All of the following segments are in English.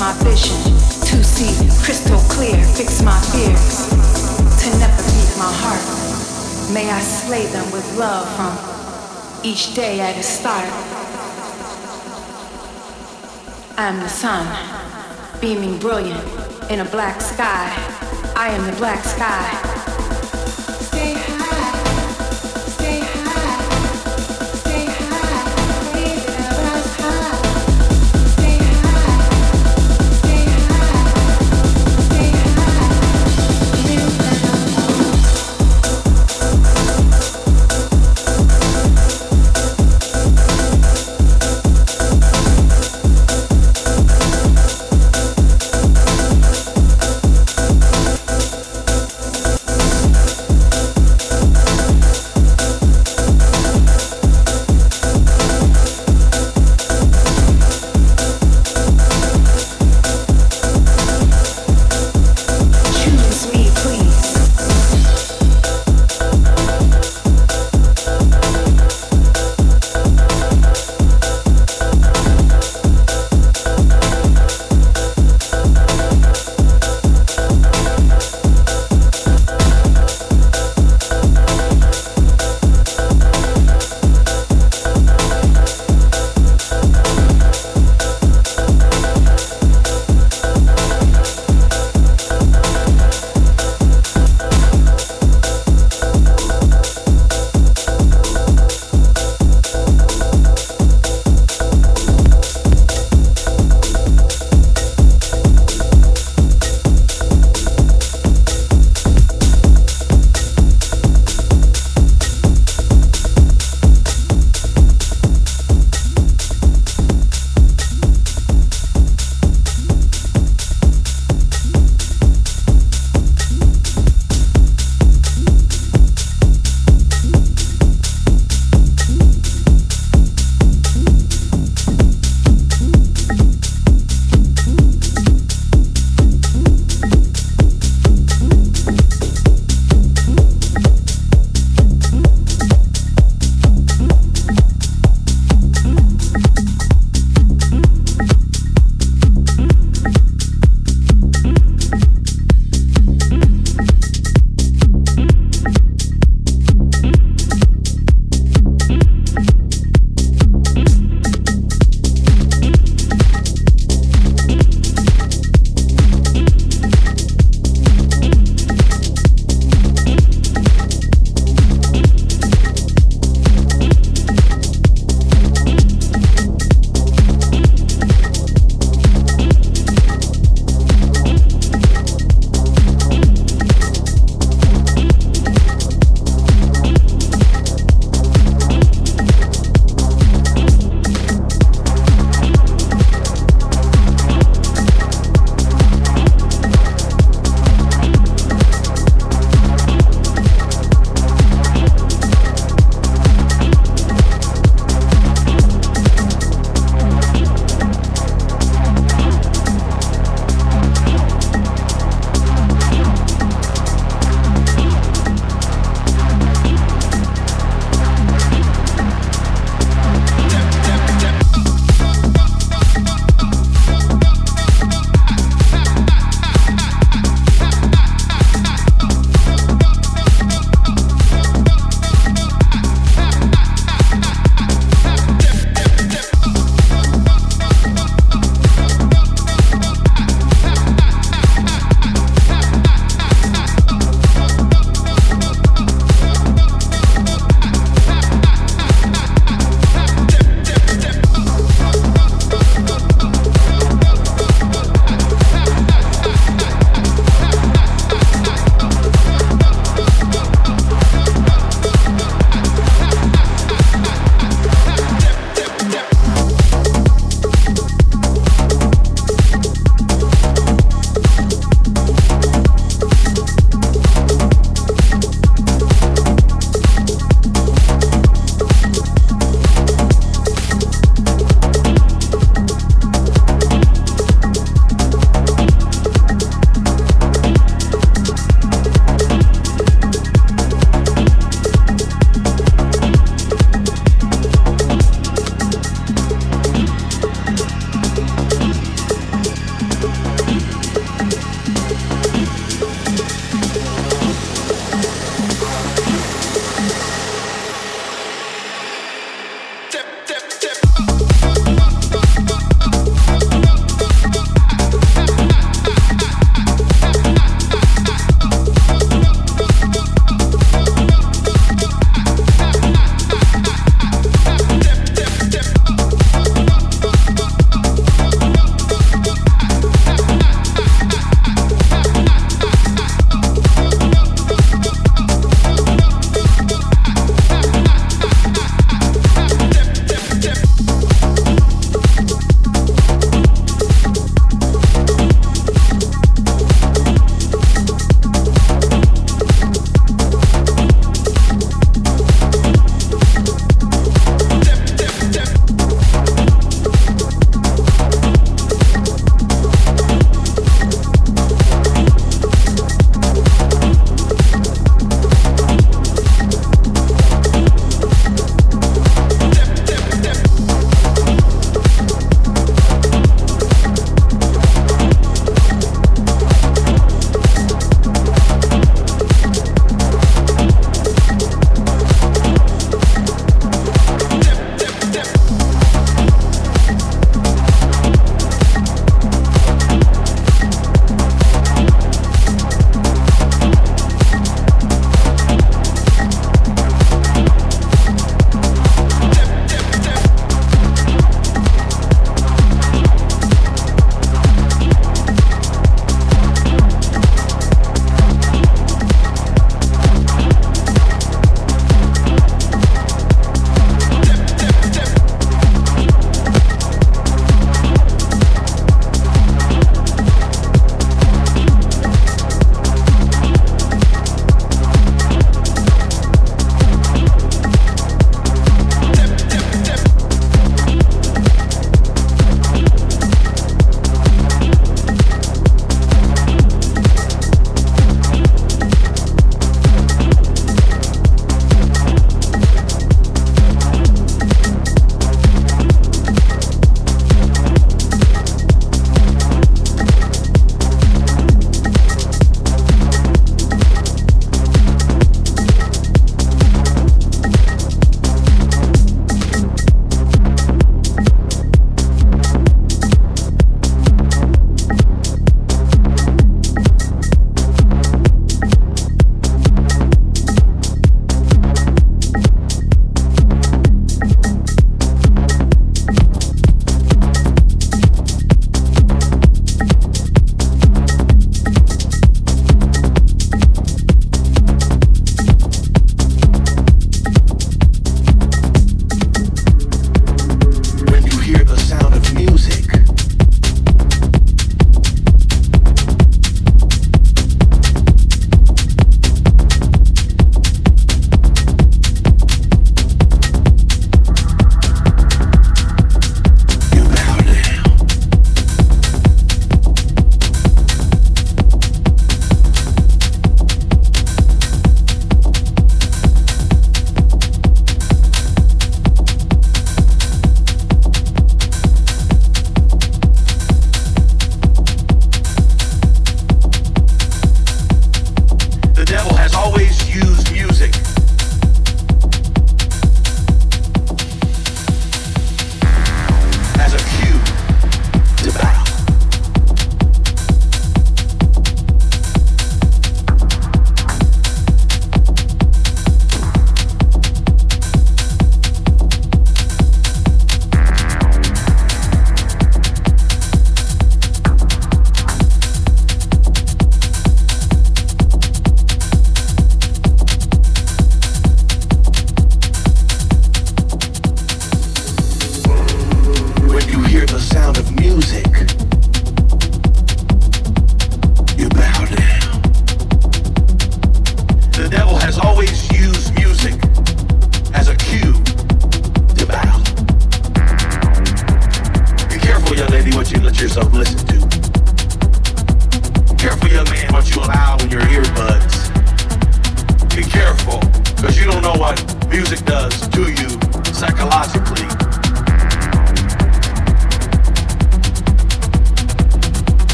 my vision to see crystal clear, fix my fears, to never leave my heart. May I slay them with love from each day at a start. I am the sun, beaming brilliant in a black sky. I am the black sky.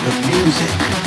The